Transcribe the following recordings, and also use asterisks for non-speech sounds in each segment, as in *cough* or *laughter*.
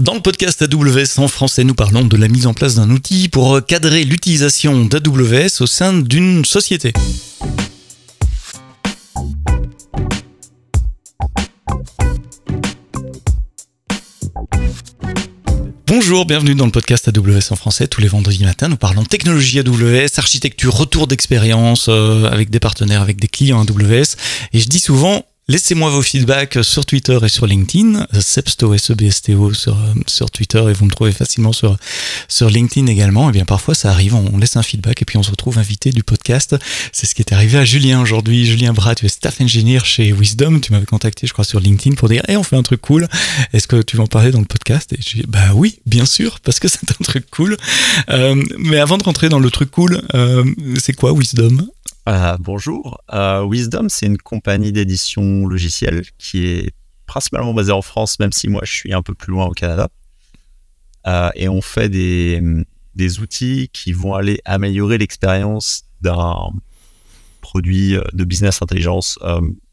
Dans le podcast AWS en français, nous parlons de la mise en place d'un outil pour cadrer l'utilisation d'AWS au sein d'une société. Bonjour, bienvenue dans le podcast AWS en français. Tous les vendredis matins, nous parlons technologie AWS, architecture, retour d'expérience euh, avec des partenaires, avec des clients AWS. Et je dis souvent, Laissez-moi vos feedbacks sur Twitter et sur LinkedIn, Sebsto, S-E-B-S-T-O sur, sur Twitter et vous me trouvez facilement sur, sur LinkedIn également. Et eh bien parfois ça arrive, on laisse un feedback et puis on se retrouve invité du podcast. C'est ce qui est arrivé à Julien aujourd'hui. Julien Brat, tu es staff engineer chez Wisdom. Tu m'avais contacté, je crois, sur LinkedIn pour dire, hey, on fait un truc cool. Est-ce que tu veux en parler dans le podcast? Et je dis, bah oui, bien sûr, parce que *laughs* c'est un truc cool. Euh, mais avant de rentrer dans le truc cool, euh, c'est quoi Wisdom? Euh, bonjour. Euh, Wisdom, c'est une compagnie d'édition logicielle qui est principalement basée en France, même si moi je suis un peu plus loin au Canada. Euh, et on fait des, des, outils qui vont aller améliorer l'expérience d'un produit de business intelligence,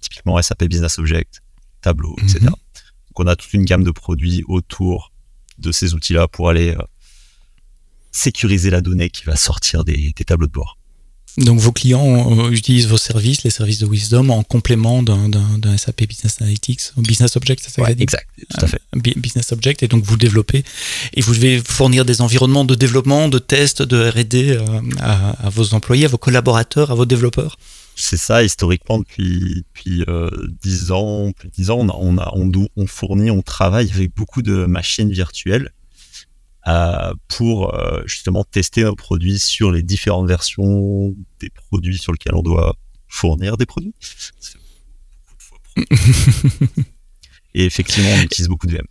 typiquement SAP Business Object, Tableau, etc. Mhm. Donc on a toute une gamme de produits autour de ces outils-là pour aller sécuriser la donnée qui va sortir des, des tableaux de bord. Donc vos clients utilisent vos services, les services de Wisdom, en complément d'un SAP Business Analytics, Business Object, c'est ça ouais, Exact, tout à fait. Euh, business Object, et donc vous développez, et vous devez fournir des environnements de développement, de tests, de R&D euh, à, vos employés, à vos collaborateurs, à vos développeurs? C'est ça, historiquement, depuis, depuis euh, 10 ans, plus 10 ans, on, on, a, on, on fournit, on travaille avec beaucoup de machines virtuelles. euh, pour euh, justement tester nos produits sur les différentes versions des produits sur lesquels on doit fournir des produits. *laughs* Et effectivement, on utilise beaucoup de VM.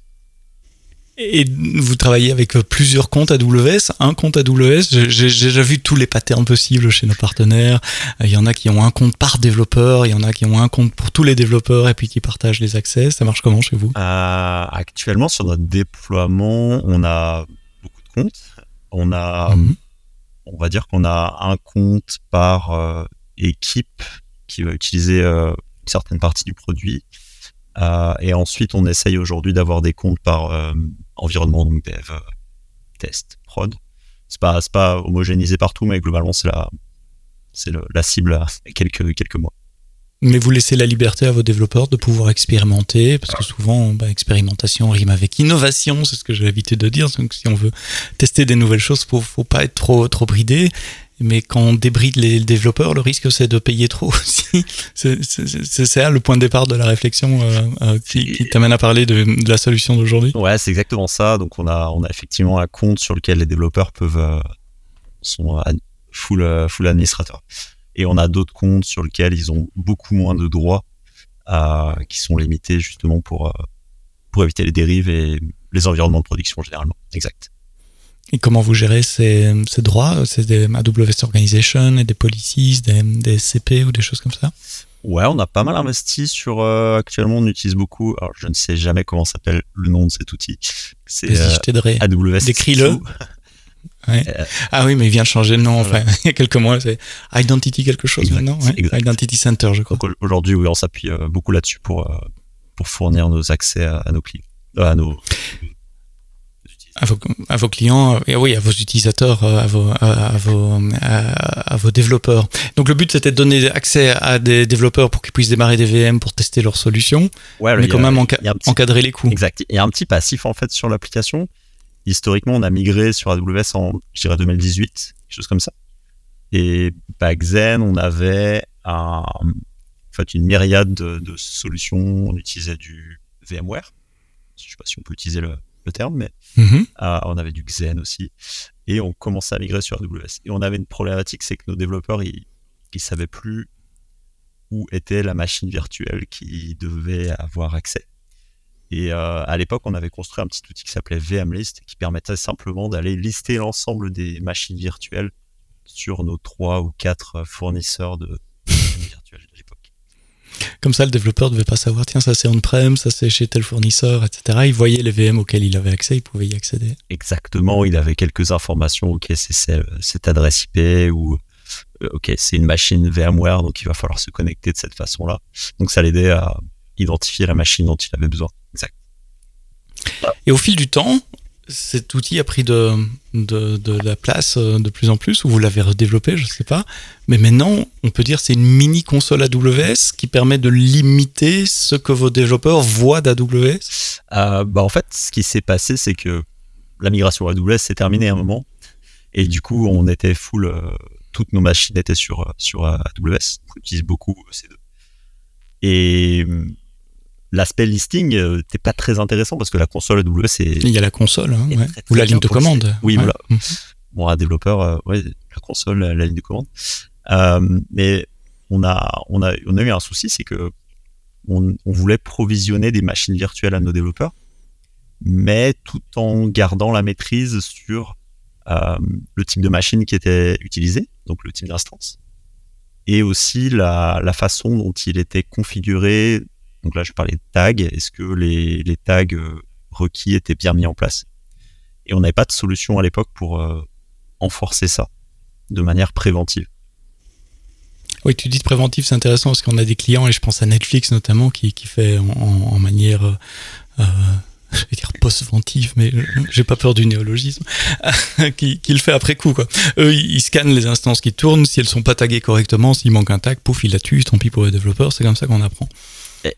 Et vous travaillez avec plusieurs comptes AWS, un compte AWS. J'ai déjà vu tous les patterns possibles chez nos partenaires. Il y en a qui ont un compte par développeur, il y en a qui ont un compte pour tous les développeurs et puis qui partagent les accès. Ça marche comment chez vous? Euh, Actuellement, sur notre déploiement, on a on a, mhm. on va dire qu'on a un compte par euh, équipe qui va utiliser euh, une certaine partie du produit. Euh, et ensuite, on essaye aujourd'hui d'avoir des comptes par environnement, donc dev, test, prod. C'est pas, pas homogénéisé partout, mais globalement, c'est la, c'est la cible à quelques, quelques mois. Mais vous laissez la liberté à vos développeurs de pouvoir expérimenter, parce que souvent, bah, expérimentation rime avec innovation, c'est ce que j'ai l'habitude de dire. Donc, si on veut tester des nouvelles choses, faut, faut pas être trop, trop bridé. Mais quand on débride les développeurs, le risque c'est de payer trop *laughs* aussi. C'est ça le point de départ de la réflexion euh, euh, qui, t'amène à parler de, la solution d'aujourd'hui. Ouais, c'est exactement ça. Donc on a on a effectivement un compte sur lequel les développeurs peuvent euh, sont full full administrateurs. Et on a d'autres comptes sur lesquels ils ont beaucoup moins de droits, euh, qui sont limités justement pour, euh, pour éviter les dérives et les environnements de production généralement. Exact. Et comment vous gérez ces, ces droits? C'est des AWS Organization et des policies, des, des, CP ou des choses comme ça? Ouais, on a pas mal investi sur. Euh, actuellement, on utilise beaucoup. Alors, je ne sais jamais comment s'appelle le nom de cet outil. C'est euh, AWS. Décris-le. Euh, ah oui, mais il vient de changer de nom. Enfin, *laughs* il y a quelques mois, c'est Identity quelque chose maintenant. Identity Center, je crois. Aujourd'hui, oui, on s'appuie euh, beaucoup là-dessus pour euh, pour fournir nos accès à, nos clients, à nos à vos, à vos, clients, et oui, à vos utilisateurs, à vos, à, vos, à, vos développeurs. Donc le but c'était de donner accès à des développeurs pour qu'ils puissent démarrer des VM pour tester leurs solutions, ouais, mais quand même encadrer les coûts. Exact. Il y a un petit passif en fait sur l'application historiquement, on a migré sur AWS en, je dirais, 2018, quelque chose comme ça. Et back then, on avait un, en fait, une myriade de, solutions. On utilisait du VMware. Je sais pas si on peut utiliser le, terme, mais mm-hmm. euh, on avait du Xen aussi. Et on commençait à migrer sur AWS. Et on avait une problématique, c'est que nos développeurs, ils, ils savaient plus où était la machine virtuelle qui devait avoir accès. Et euh, à l'époque, on avait construit un petit outil qui s'appelait VMList qui permettait simplement d'aller lister l'ensemble des machines virtuelles sur nos trois ou quatre fournisseurs de machines virtuelles de l'époque. Comme ça, le développeur ne devait pas savoir, tiens, ça c'est on-prem, ça c'est chez tel fournisseur, etc. Il voyait les VM auxquels il avait accès, il pouvait y accéder. Exactement, il avait quelques informations, ok, c'est cette adresse IP ou euh, ok, c'est une machine VMware, donc il va falloir se connecter de cette façon-là. Donc ça l'aidait à identifier la machine dont il avait besoin. Exact. Et au fil du temps, cet outil a pris de, de, de, la place euh, de plus en plus, ou vous l'avez redéveloppé, je ne sais pas. Mais maintenant, on peut dire c'est une mini console AWS qui permet de limiter ce que vos développeurs voient d'AWS euh, bah En fait, ce qui s'est passé, c'est que la migration AWS s'est terminée à un moment. Et du coup, on était full, euh, toutes nos machines étaient sur, sur AWS. On utilise beaucoup ces deux. Et l'aspect listing n'était pas très intéressant parce que la console AWS c'est il y a la console hein, ou la ligne de commande. oui voilà. Mhm. bon un développeur euh, ouais la console la, ligne de commande. Euh, mais on a on a on a eu un souci c'est que on, voulait provisionner des machines virtuelles à nos développeurs mais tout en gardant la maîtrise sur euh, le type de machine qui était utilisé donc le type d'instance et aussi la, la façon dont il était configuré donc là, je parlais de tags. Est-ce que les, tags euh, requis étaient bien mis en place? Et on n'avait pas de solution à l'époque pour euh, enforcer ça de manière préventive. Oui, tu dis de préventif, c'est intéressant parce qu'on a des clients, et je pense à Netflix notamment, qui, fait en, manière, euh, *laughs* je vais dire post-ventive, mais j'ai pas peur du néologisme, *laughs* qui, le fait après coup. Quoi. Eux, ils scannent les instances qui tournent, si elles sont pas taguées correctement, s'il manque un tag, pouf, il la tue, tant pis pour les développeurs, c'est comme ça qu'on apprend.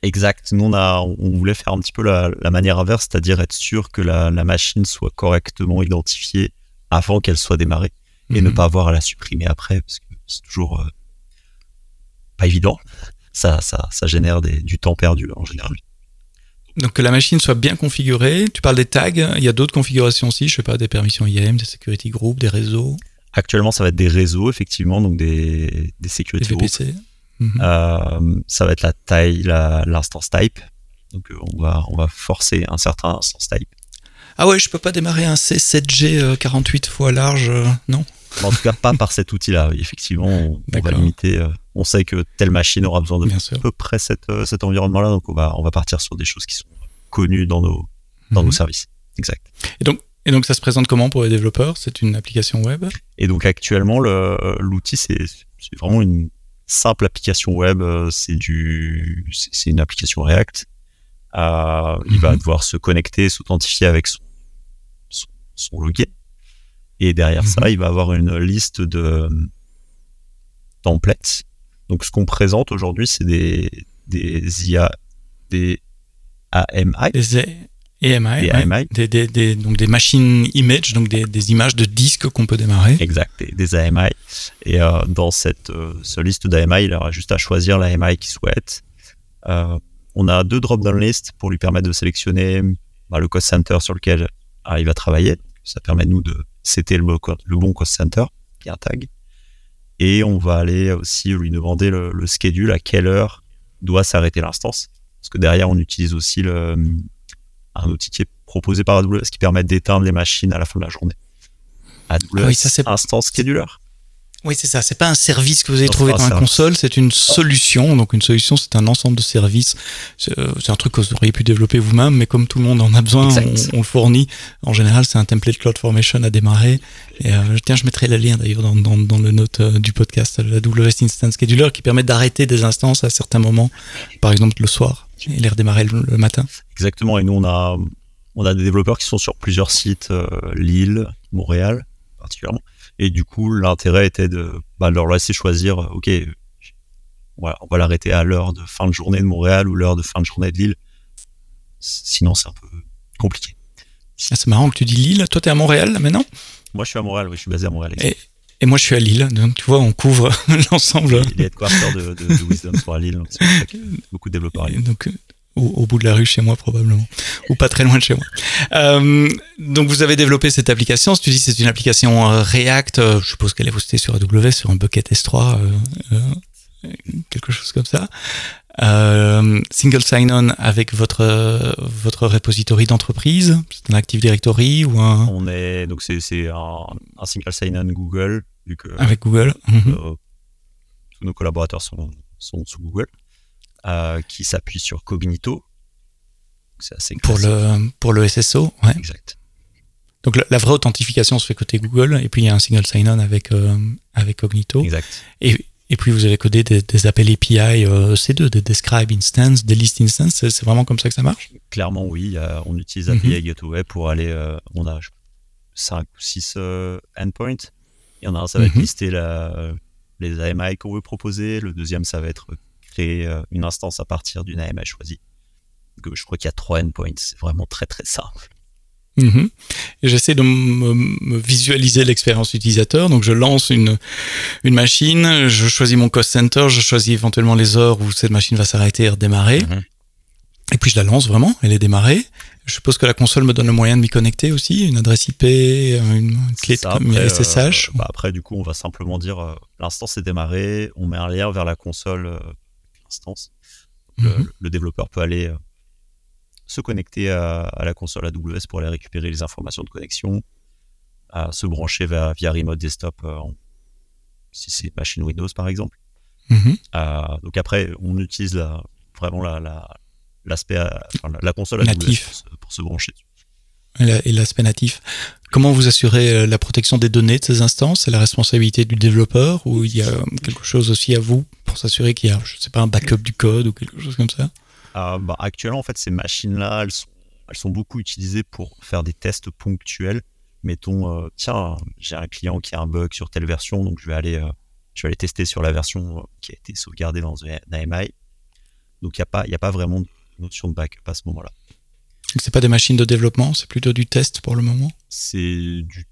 Exact. Nous, on, a, on voulait faire un petit peu la, manière inverse, c'est-à-dire être sûr que la, machine soit correctement identifiée avant qu'elle soit démarrée et ne mhm. pas avoir à la supprimer après, parce que c'est toujours euh, pas évident. Ça, ça, ça génère du temps perdu en général. Donc que la machine soit bien configurée. Tu parles des tags. Il y a d'autres configurations aussi. Je sais pas des permissions IAM, des security groups, des réseaux. Actuellement, ça va être des réseaux effectivement, donc des des security des VPC. Mhm. Euh, ça va être la taille, l'instance type. Donc euh, on va, on va forcer un certain instance type. Ah ouais, je peux pas démarrer un C7G 48 euh, fois large, non En tout cas, pas par cet outil-là. Effectivement, on, va limiter. on sait que telle machine aura besoin de à peu près cet environnement-là, donc on va, on va partir sur des choses qui sont connues dans nos, dans nos mhm. services. Exact. Et donc, et donc, ça se présente comment pour les développeurs? C'est une application web? Et donc, actuellement, l'outil, c'est vraiment une simple application web, euh, c'est du, c'est une application React. Euh, il va mhm. devoir se connecter, s'authentifier avec son, son, login. Et derrière ça, mhm. il va avoir une liste de euh, templates. Donc, ce qu'on présente aujourd'hui, c'est des, des IA, des AMI. Des EMI, Des, des, des, donc des machines image, donc des, des images de disques qu'on peut démarrer. Exact, des, AMI. Et euh, dans cette, euh, liste d'AMI, il aura juste à choisir l'AMI qu'il souhaite. Euh, on a deux drop-down lists pour lui permettre de sélectionner bah, le cost center sur lequel ah, il va travailler. Ça permet nous de le, le bon cost center, qui est un tag. Et on va aller aussi lui demander le, le schedule, à quelle heure doit s'arrêter l'instance. Parce que derrière, on utilise aussi le, un outil qui est proposé par AWS qui permet d'éteindre les machines à la fin de la journée. AWS ah oui, ça, c'est... Instance Scheduler. Oui, c'est ça. C'est pas un service que vous avez trouvé dans la console, c'est une solution. Donc, une solution, c'est un ensemble de services. C'est euh, un truc que vous auriez pu développer vous-même, mais comme tout le monde en a besoin, on, le fournit. En général, c'est un template CloudFormation à démarrer. Et euh, tiens, je mettrai le lien d'ailleurs dans, dans, dans, le note euh, du podcast, la AWS Instance Scheduler, qui permet d'arrêter des instances à certains moments, par exemple le soir, et les redémarrer le, matin. Exactement. Et nous, on a, on a des développeurs qui sont sur plusieurs sites, Lille, Montréal, particulièrement et du coup, l'intérêt était de bah, leur laisser choisir, euh, ok, voilà, on va l'arrêter à l'heure de fin de journée de Montréal ou l'heure de fin de journée de Lille. Sinon, c'est un peu compliqué. Ah, c'est marrant que tu dis Lille. Toi, tu es à Montréal maintenant? Moi, je suis à Montréal, oui, je suis basé à Montréal. Et, et, moi, je suis à Lille. Donc, tu vois, on couvre *laughs* l'ensemble. Il est headquarter de, de, de Wisdom pour à Lille. Donc, beaucoup de développeurs à Lille. Donc, au, bout de la rue chez moi probablement, ou pas très loin de chez moi. Euh, donc vous avez développé cette application, tu dis c'est une application euh, React, euh, je suppose qu'elle est hostée sur AWS, sur un bucket S3, quelque chose comme ça. single sign-on avec votre votre repository d'entreprise, c'est un Active Directory ou un On est donc c'est un, un, single sign-on Google vu que avec Google. tous nos collaborateurs sont sont sous Google. Euh, qui s'appuie sur Cognito. C'est assez pour le pour le SSO, ouais. Exact. Donc la, vraie authentification se fait côté Google et puis il y a un single sign-on avec euh, avec Cognito. Exact. Et, Et puis vous avez codé des, des appels API euh, C2, des describe instance, des list instance. C'est vraiment comme ça que ça marche? Clairement, oui. on utilise API mm -hmm. Gateway pour aller. On a 5 ou 6 euh, endpoints. Il y en a un, ça va être lister la, les AMI qu'on veut proposer. Le deuxième, ça va être créer une instance à partir d'une AMI choisie. Donc, je crois qu'il y a trois endpoints. C'est vraiment très très simple. Mhm. J'essaie de me, visualiser l'expérience utilisateur. Donc, je lance une, une machine, je choisis mon cost center, je choisis éventuellement les heures où cette machine va s'arrêter et redémarrer. Mhm. Et puis, je la lance vraiment, elle est démarrée. Je suppose que la console me donne le moyen de m'y connecter aussi, une adresse IP, une clé ça, de SSH. Euh, bah après, du coup, on va simplement dire euh, l'instance est démarrée, on met un lien vers la console euh, l'instance. Le, mhm. le, développeur peut aller euh, se connecter à, la console AWS pour aller récupérer les informations de connexion, à se brancher via, via Remote Desktop euh, si c'est machine Windows par exemple. Mhm. Euh, donc après, on utilise la, vraiment la, euh, la, console natif pour se, brancher. Et l'aspect natif. Comment vous assurez la protection des données de ces instances C'est la responsabilité du développeur ou il y a quelque chose aussi à vous pour s'assurer qu'il y a, je sais pas, un backup du code ou quelque chose comme ça? Euh, bah, actuellement, en fait, ces machines-là, elles sont, beaucoup utilisées pour faire des tests ponctuels. Mettons, euh, tiens, j'ai un client qui a un bug sur telle version, donc je vais aller, euh, je vais aller tester sur la version qui a été sauvegardée dans un AMI. Donc, il n'y a, a pas vraiment de notion de backup à ce moment-là. C'est pas des machines de développement, c'est plutôt du test pour le moment? C'est du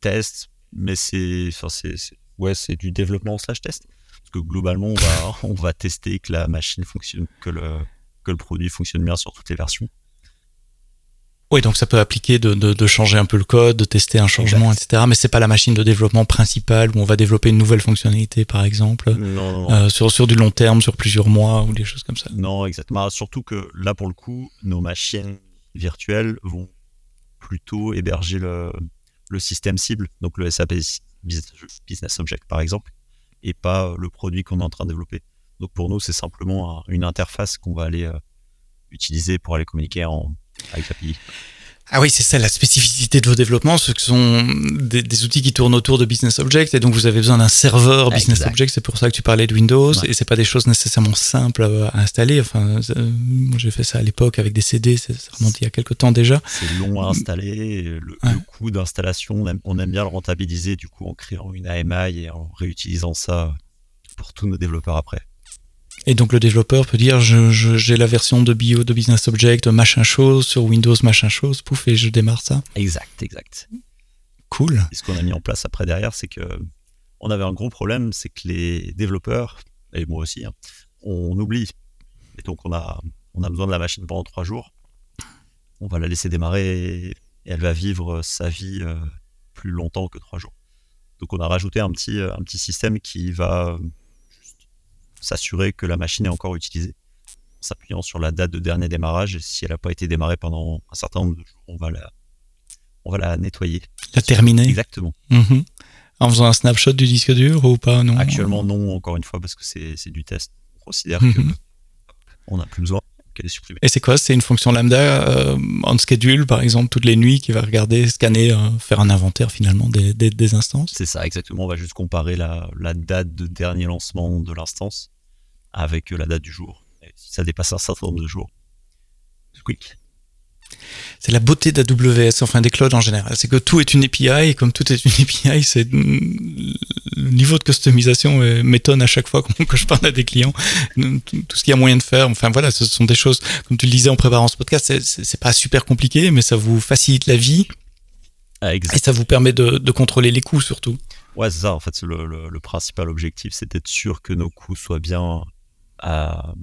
test, mais c'est, c'est, ouais, c'est du développement slash test. Parce que globalement, on va, *laughs* on va tester que la machine fonctionne, que le, que le produit fonctionne bien sur toutes les versions. Oui, donc ça peut appliquer de, de, de changer un peu le code, de tester un changement, exact. etc. Mais c'est pas la machine de développement principale où on va développer une nouvelle fonctionnalité, par exemple, non, non, non. Euh, sur, sur du long terme, sur plusieurs mois ou des choses comme ça. Non, exactement. Surtout que là, pour le coup, nos machines virtuelles vont plutôt héberger le, système cible, donc le SAP Business Object, par exemple, et pas le produit qu'on est en train de développer. Donc pour nous, c'est simplement une interface qu'on va aller euh, utiliser pour aller communiquer en, avec. Ah oui, c'est ça la spécificité de vos développements, ce sont des, des, outils qui tournent autour de Business Object, et donc vous avez besoin d'un serveur Business. Object, c'est pour ça que tu parlais de Windows, ouais. et c'est pas des choses nécessairement simples à, à installer. Enfin, euh, moi j'ai fait ça à l'époque avec des CD, ça remonte il y a quelques temps déjà. C'est long à installer, le, ouais. le coût d'installation, on, on, aime bien le rentabiliser du coup en créant une AMI et en réutilisant ça pour tous nos développeurs après. Et donc le développeur peut dire j'ai la version de bio de Business Object machin chose sur Windows machin chose, pouf et je démarre ça. Exact, exact. Cool. Et ce qu'on a mis en place après derrière, c'est que on avait un gros problème, c'est que les développeurs et moi aussi, hein, on oublie. Et donc on a on a besoin de la machine pendant trois jours. On va la laisser démarrer et elle va vivre sa vie euh, plus longtemps que trois jours. Donc on a rajouté un petit un petit système qui va s'assurer que la machine est encore utilisée en s'appuyant sur la date de dernier démarrage. Et si elle n'a pas été démarrée pendant un certain nombre de jours, on va la, on va la nettoyer. La terminer Exactement. -hmm. En faisant un snapshot du disque dur ou pas non? Actuellement, non, encore une fois, parce que c'est du test. On considère mm -hmm. qu'on n'a plus besoin qu'elle est supprimée. Et c'est quoi? C'est une fonction lambda euh, on schedule, par exemple, toutes les nuits qui va regarder, scanner, euh, faire un inventaire finalement des, des, des instances? C'est ça, exactement. On va juste comparer la, la date de dernier lancement de l'instance avec la date du jour. Et si ça dépasse un certain nombre de jours, quick. C'est la beauté d'AWS, enfin des clouds en général, c'est que tout est une API et comme tout est une API, c'est le niveau de customisation m'étonne à chaque fois *laughs* que je parle à des clients. Tout ce qu'il y a moyen de faire, enfin voilà, ce sont des choses, comme tu le disais en préparant ce podcast, c'est pas super compliqué, mais ça vous facilite la vie ah, et ça vous permet de, de contrôler les coûts surtout. Ouais, c'est ça. En fait, le, le, le, principal objectif, c'est d'être sûr que nos coûts soient bien à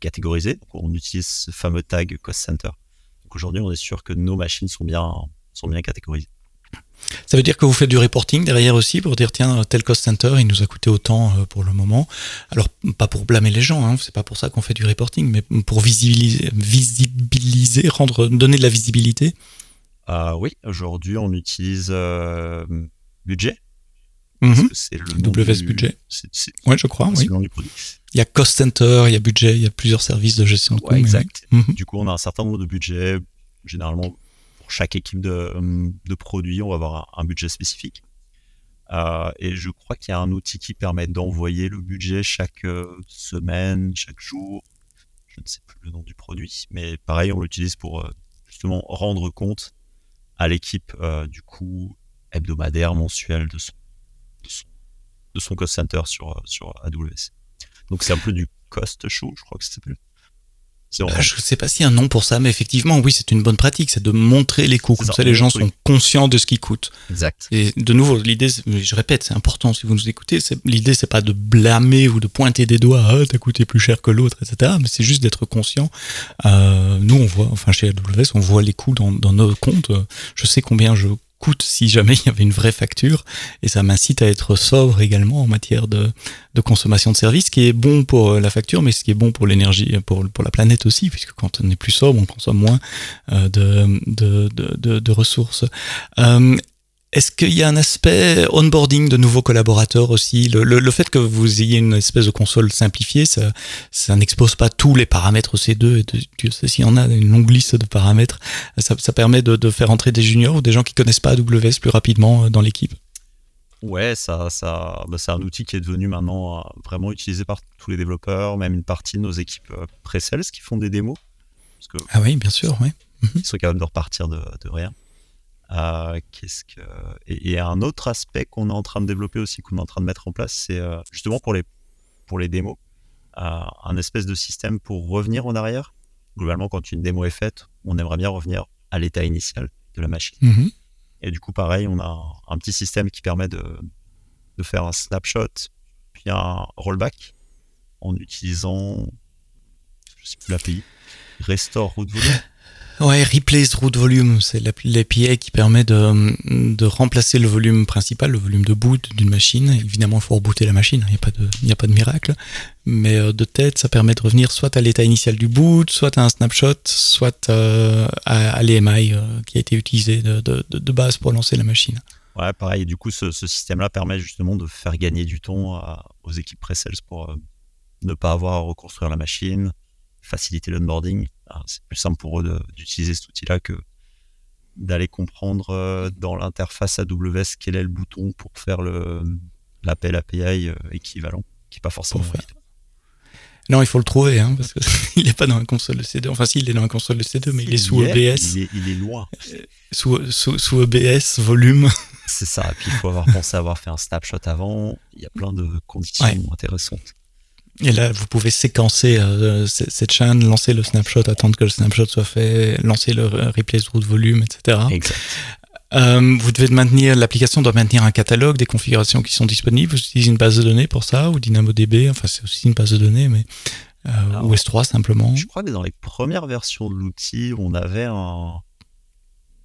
catégoriser. Donc, on utilise ce fameux tag cost center. Donc aujourd'hui, on est sûr que nos machines sont bien, sont bien catégorisées. Ça veut dire que vous faites du reporting derrière aussi pour dire tiens tel cost center il nous a coûté autant pour le moment. Alors pas pour blâmer les gens, hein, c'est pas pour ça qu'on fait du reporting, mais pour visibiliser, visibiliser, rendre, donner de la visibilité. Euh, oui, aujourd'hui on utilise euh, budget. -hmm. C'est le WS du... budget. Oui, je crois. Oui. Le nom du produit. Il y a cost center, il y a budget, il y a plusieurs services de gestion de ouais, coûts. Exact. -hmm. Du coup, on a un certain nombre de budgets. Généralement, pour chaque équipe de, de produits, on va avoir un, un budget spécifique. et je crois qu'il y a un outil qui permet d'envoyer le budget chaque semaine, chaque jour. Je ne sais plus le nom du produit, mais pareil, on l'utilise pour justement rendre compte à l'équipe du coup hebdomadaire, mensuel de son, de son, cost center sur, sur AWS. Donc c'est un peu du cost show, je crois que ça s'appelle. Euh, je ne sais pas s'il y a un nom pour ça, mais effectivement, oui, c'est une bonne pratique, c'est de montrer les coûts. Comme ça, les gens sont conscients de ce qui coûte. Exact. Et de nouveau, l'idée, je répète, c'est important si vous nous écoutez, l'idée, c'est pas de blâmer ou de pointer des doigts, ah, t'as coûté plus cher que l'autre, etc. Mais c'est juste d'être conscient. Euh, nous, on voit, enfin, chez AWS, on voit les coûts dans, dans nos comptes. Je sais combien je coûte si jamais il y avait une vraie facture. Et ça m'incite à être sobre également en matière de, de, consommation de services, ce qui est bon pour euh, la facture, mais ce qui est bon pour l'énergie, pour, pour la planète aussi, puisque quand on est plus sobre, on consomme moins euh, de, de, de, ressources. Euh, est-ce qu'il y a un aspect onboarding de nouveaux collaborateurs aussi? Le, le, fait que vous ayez une espèce de console simplifiée, ça, ça n'expose pas tous les paramètres C2, et Dieu sait s'il y en a une longue liste de paramètres. Ça, ça permet de, de, faire entrer des juniors ou des gens qui connaissent pas AWS plus rapidement euh, dans l'équipe? Ouais, ça, ça, bah c'est un outil qui est devenu maintenant euh, vraiment utilisé par tous les développeurs, même une partie de nos équipes euh, pré-sales qui font des démos. Parce que ah oui, bien sûr, oui. Ils sont capables de repartir de, de rien. Euh, qu'est-ce que et, un autre aspect qu'on est en train de développer aussi, qu'on est en train de mettre en place, c'est euh, justement pour les pour les démos, euh, un espèce de système pour revenir en arrière. Globalement, quand une démo est faite, on aimerait bien revenir à l'état initial de la machine. Mm-hmm. Et du coup, pareil, on a un, petit système qui permet de, de faire un snapshot puis un rollback en utilisant, je sais plus l'API, Restore Root Volume. Ouais, Replace Root Volume, c'est l'API qui permet de, de, remplacer le volume principal, le volume de boot d'une machine. Évidemment, il faut rebooter la machine, il n'y a, pas de, miracle. Mais euh, de tête, ça permet de revenir soit à l'état initial du boot, soit à un snapshot, soit euh, à, l'EMI euh, qui a été utilisé de, de, base pour lancer la machine. Ouais, pareil. Du coup, ce, ce système-là permet justement de faire gagner du temps aux équipes pre-sales pour ne pas avoir à reconstruire la machine, faciliter l'onboarding. C'est plus simple pour eux d'utiliser cet outil-là que d'aller comprendre euh, dans l'interface AWS quel est le bouton pour faire l'appel API euh, équivalent, qui n'est pas forcément fait. Non, il faut le trouver, hein, parce qu'il *laughs* n'est pas dans la console de C2. Enfin, si, il est dans la console de C2, mais il est sous EBS. Il est, il est loin. Euh, sous, sous, sous, EBS, volume. C'est ça. Et puis, il faut avoir pensé à avoir fait un snapshot avant. Il y a plein de conditions intéressantes. Et là, vous pouvez séquencer euh, cette chaîne, lancer le snapshot, attendre que le snapshot soit fait, lancer le replace route volume, etc. Exact. Euh, vous devez maintenir, l'application doit maintenir un catalogue des configurations qui sont disponibles. Vous utilisez une base de données pour ça ou DynamoDB Enfin, c'est aussi une base de données, mais euh, ou S3 simplement. Je crois que dans les premières versions de l'outil, on avait un,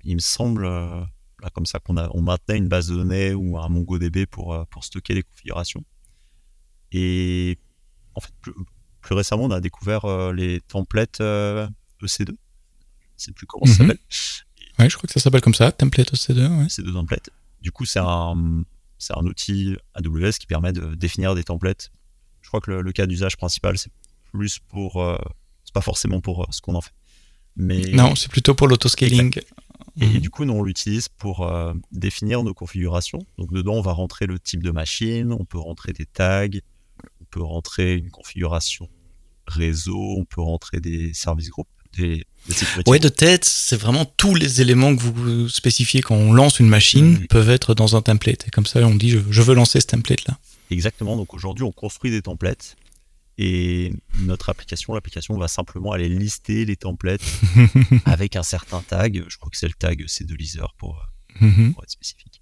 il me semble, euh, là, comme ça qu'on a, on maintenait une base de données ou un MongoDB pour pour stocker les configurations. Et en fait, plus, récemment, on a découvert euh, les templates EC2. Je ne sais plus comment ça mhm. s'appelle. Oui, je crois que ça s'appelle comme ça, template EC2. Ouais. EC2 template. Du coup, c'est un, c'est un outil AWS qui permet de définir des templates. Je crois que le, cas d'usage principal, c'est plus pour. Euh, c'est pas forcément pour euh, ce qu'on en fait. Mais... Non, c'est plutôt pour l'autoscaling. Et, mhm. du coup, nous, on l'utilise pour définir nos configurations. Donc, dedans, on va rentrer le type de machine, on peut rentrer des tags, peut rentrer une configuration réseau, on peut rentrer des services groupes, des, des Ouais, de tête, c'est vraiment tous les éléments que vous spécifiez quand on lance une machine peuvent être dans un template. Et comme ça, on dit je, veux lancer ce template-là. Exactement. Donc aujourd'hui, on construit des templates et notre application, l'application va simplement aller lister les templates *laughs* avec un certain tag. Je crois que c'est le tag c 2 pour, mm-hmm. pour être spécifique.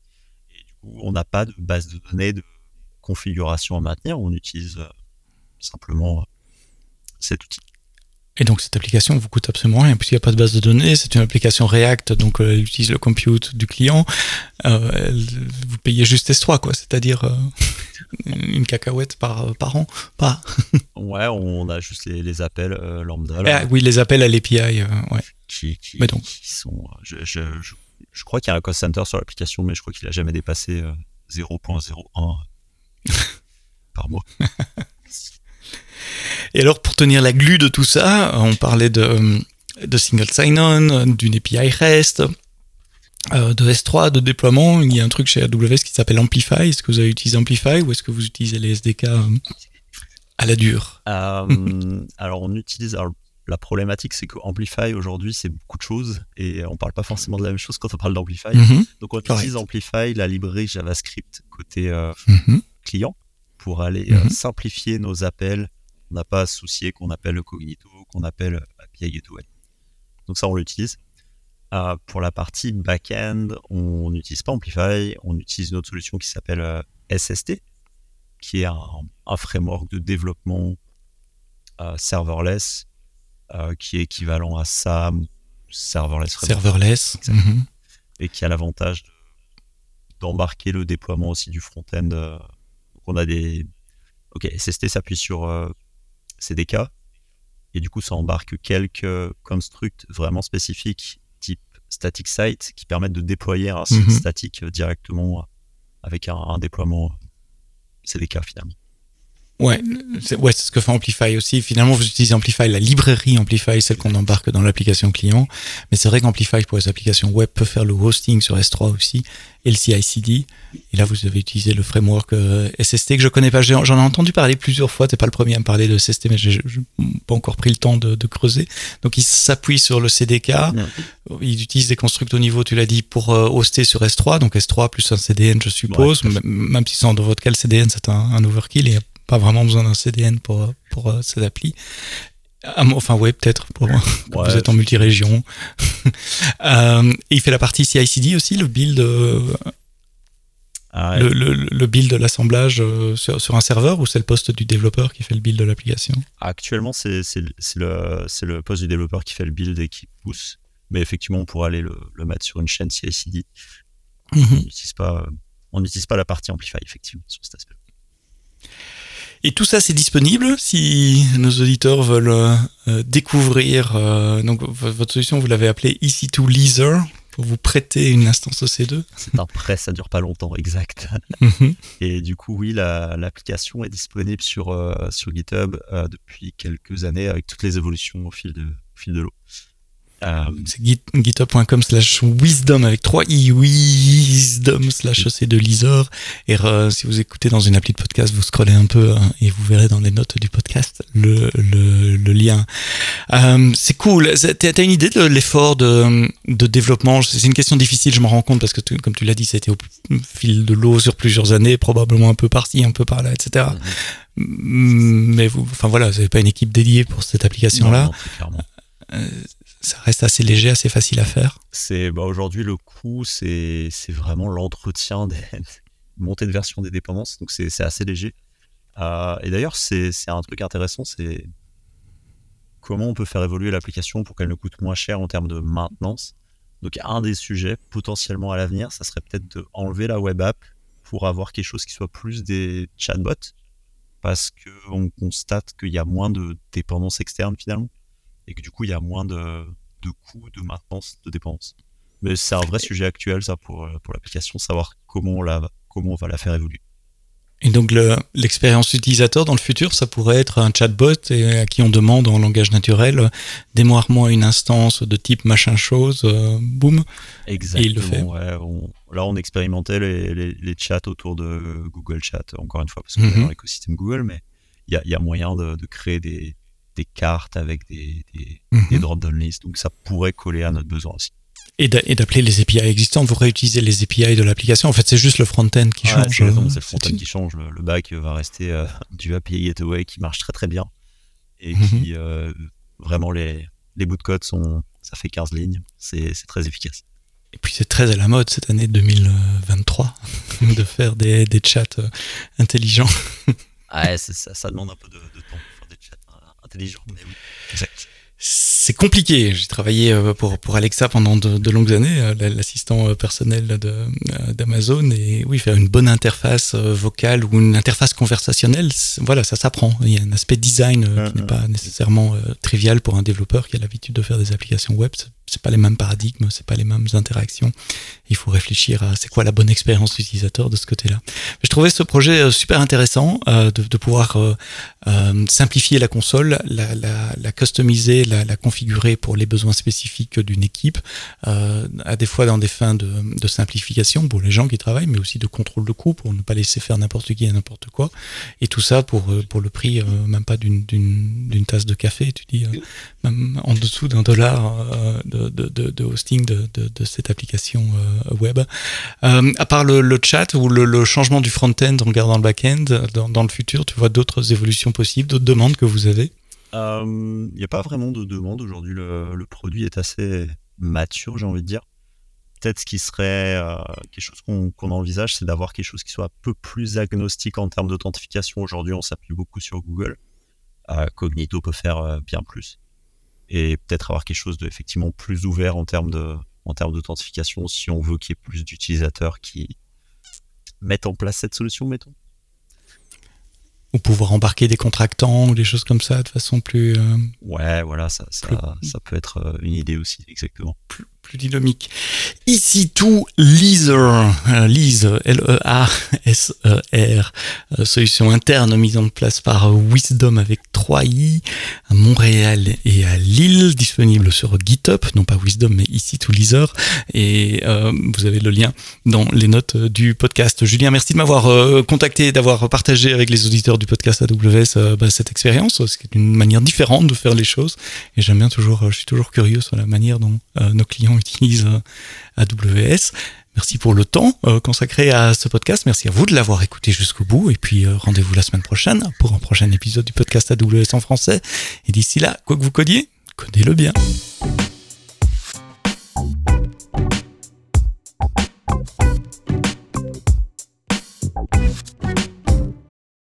Et du coup, on n'a pas de base de données de configuration à maintenir, on utilise euh, simplement euh, cet outil. Et donc cette application vous coûte absolument rien puisqu'il n'y a pas de base de données, c'est une application React, donc euh, elle utilise le compute du client. vous payez juste S3 quoi, c'est-à-dire *laughs* une cacahuète par, par an, pas. *laughs* ouais, on a juste les, appels lambda. Ah, oui, les appels à l'API, ouais. Qui, mais donc. sont, je, je, je, crois qu'il y a un cost center sur l'application, mais je crois qu'il a jamais dépassé 0.01 *laughs* par mois. Et alors, pour tenir la glu de tout ça, on parlait de, de single sign-on, d'une API REST. euh, de S3, de déploiement. Il y a un truc chez AWS qui s'appelle Amplify. Est-ce que vous avez utilisé Amplify ou est-ce que vous utilisez les SDK euh, à la dure? Euh, alors, on utilise. alors, la problématique, c'est que Amplify aujourd'hui, c'est beaucoup de choses et on parle pas forcément de la même chose quand on parle d'Amplify. Mhm, Donc, on utilise Amplify, la librairie JavaScript côté euh, mhm. Client pour aller euh, Mhm. simplifier nos appels. On n'a pas à se soucier qu'on appelle le Cognito, qu'on appelle API Gateway. Donc ça, on l'utilise. Euh, pour la partie back-end, on n'utilise pas Amplify, on utilise une autre solution qui s'appelle euh, SST, qui est un, un framework de développement euh, serverless, euh, qui est équivalent à SAM, serverless Serverless. Mhm. et qui a l'avantage de- d'embarquer le déploiement aussi du front-end. Donc on a des... Ok, SST s'appuie sur euh, CDK, et du coup ça embarque quelques constructs vraiment spécifiques, type static site, qui permettent de déployer un site Mhm. statique directement avec un, un déploiement euh, CDK finalement. Ouais, c'est ouais, c'est ce que fait Amplify aussi. Finalement, vous utilisez Amplify, la librairie Amplify, celle qu'on embarque dans l'application client. Mais c'est vrai qu'Amplify pour les applications web peut faire le hosting sur S3 aussi et le CI/CD. Et là, vous avez utilisé le framework euh, SST que je connais pas. J'en ai entendu parler plusieurs fois. T'es pas le premier à me parler de SST, mais j'ai pas encore pris le temps de, de creuser. Donc, il s'appuie sur le CDK. Il utilise des constructs au niveau, tu l'as dit, pour euh, hoster sur S3. Donc S3 plus un CDN, je suppose. Ouais, même si c'est dans votre cas, le CDN, c'est un, un overkill. Pas vraiment besoin d'un CDN pour, euh, pour euh, cette appli. Mo- Enfin, ouais, peut-être, pour *laughs* quand vous êtes en multi-région. *laughs* Euh, et il fait la partie CI/CD aussi, le build, euh, Ah, le, le, le build de l'assemblage euh, sur, sur un serveur ou c'est le poste du développeur qui fait le build de l'application? Actuellement, c'est le, poste du développeur qui fait le build et qui pousse. Mais effectivement, on pourrait aller le, le mettre sur une chaîne CI/CD. On n'utilise pas, euh, on n'utilise pas la partie Amplify, effectivement, sur cet aspect. Et tout ça, c'est disponible si nos auditeurs veulent euh, découvrir. euh, donc, votre solution, vous l'avez appelée EC2 Leaser pour vous prêter une instance OC2. C'est un prêt, ça dure pas longtemps, exact. Mhm. Et du coup, oui, la- l'application est disponible sur, euh, sur GitHub depuis quelques années avec toutes les évolutions au fil de, au fil de l'eau. Euh, C'est git- github.com slash wisdom avec 3 i wisdom slash OC2 Leaser. Et euh, si vous écoutez dans une appli de podcast, vous scrollez un peu hein, et vous verrez dans les notes du podcast le, le, le lien. Euh, c'est cool. T'as une idée de l'effort de, de développement? C'est une question difficile, je m'en rends compte, parce que tu- comme tu l'as dit, ça a été au fil de l'eau sur plusieurs années, probablement un peu par-ci, un peu par-là, etc. Mais vous, enfin voilà, vous n'avez pas une équipe dédiée pour cette application-là. Ça reste assez léger, assez facile à faire. C'est bah, aujourd'hui le coût, c'est vraiment l'entretien des *laughs* montée de version des dépendances, donc c'est assez léger. Euh, et d'ailleurs, c'est un truc intéressant, c'est comment on peut faire évoluer l'application pour qu'elle ne coûte moins cher en termes de maintenance. Donc un des sujets potentiellement à l'avenir, ça serait peut-être de enlever la web app pour avoir quelque chose qui soit plus des chatbots, parce que on constate qu'il y a moins de dépendance externe finalement, et que du coup il y a moins de de coûts de maintenance de dépenses. Mais c'est un vrai sujet actuel, ça, pour, euh, pour l'application, savoir comment on, la, comment on va la faire évoluer. Et donc le- l'expérience utilisateur dans le futur, ça pourrait être un chatbot et à qui on demande en langage naturel, euh, démarre-moi une instance de type machin chose, euh, boum. Exactement. il le fait. ouais, on- là, on expérimentait les, les, les chats autour de Google Chat, encore une fois, parce qu'on est Mhm. dans l'écosystème Google, mais il y a, y a moyen de, de créer des, des cartes avec des, des, des Mhm. drop-down lists, donc ça pourrait coller à notre besoin aussi. Et d'a- et d'appeler les API existantes, vous réutilisez les API de l'application. En fait, c'est juste le front-end qui Ouais, change. c'est exactement, euh, c'est le front-end qui change. Le, le back va rester euh, *laughs* du API Gateway qui marche très très bien et Mhm. qui euh, vraiment les, les bouts de code sont ça fait 15 lignes, c'est très efficace. Et puis c'est très à la mode cette année 2023 *laughs* de faire des, des chats euh, intelligents. *laughs* Ça, ça demande un peu de, de temps pour faire des chats intelligents, mais oui. Exact. C'est compliqué. J'ai travaillé euh, pour, pour Alexa pendant de, de longues années, euh, l'assistant euh, personnel d'Amazon. Et oui, faire une bonne interface vocale ou une interface conversationnelle, voilà, ça s'apprend. Il y a un aspect design qui Ouais, n'est pas nécessairement trivial pour un développeur qui a l'habitude de faire des applications web. C'est- pas les mêmes paradigmes, c'est pas les mêmes interactions. Il faut réfléchir à c'est quoi la bonne expérience utilisateur de ce côté-là. Je trouvais ce projet euh, super intéressant euh, de, de, pouvoir euh, simplifier la console, la, la, la customiser, la, la, configurer pour les besoins spécifiques d'une équipe, à des fois dans des fins de, de, simplification pour les gens qui travaillent, mais aussi de contrôle de coût pour ne pas laisser faire n'importe qui à n'importe quoi. Et tout ça pour, pour le prix même pas d'une tasse de café, tu dis, même en dessous d'un dollar de, de, hosting de, cette application euh, web. Euh, à part le, chat ou le, changement du front-end en regardant le back-end, dans, le futur, tu vois d'autres évolutions possibles, d'autres demandes que vous avez? Il euh, n'y a pas vraiment de demande aujourd'hui. Le, produit est assez mature, j'ai envie de dire. Peut-être ce qui serait quelque chose qu'on envisage, c'est d'avoir quelque chose qui soit un peu plus agnostique en termes d'authentification. Aujourd'hui, on s'appuie beaucoup sur Google. Cognito peut faire bien plus et peut-être avoir quelque chose de effectivement plus ouvert en termes de en termes d'authentification si on veut qu'il y ait plus d'utilisateurs qui mettent en place cette solution, mettons. Ou pouvoir embarquer des contractants ou des choses comme ça de façon plus. Euh, ouais, voilà, ça, ça, ça, peut être euh, une idée aussi, exactement. Plus, plus dynamique. Ici tout Leaser, euh, L-E-A-S-E-R, euh, solution interne mise en place par Wisdom avec 3 i à Montréal et à Lille, disponible sur GitHub, non pas Wisdom mais ici tout Leaser, et euh, vous avez le lien dans les notes du podcast. Julien, merci de m'avoir contacté, d'avoir partagé avec les auditeurs du podcast AWS bah, cette expérience, c'est une manière différente de faire les choses, et j'aime bien toujours, je suis toujours curieux sur la manière dont nos clients utilise euh, AWS. Merci pour le temps euh, consacré à ce podcast. Merci à vous de l'avoir écouté jusqu'au bout. Et puis euh, rendez-vous la semaine prochaine pour un prochain épisode du podcast AWS en français. Et d'ici là, quoi que vous codiez, codez-le bien.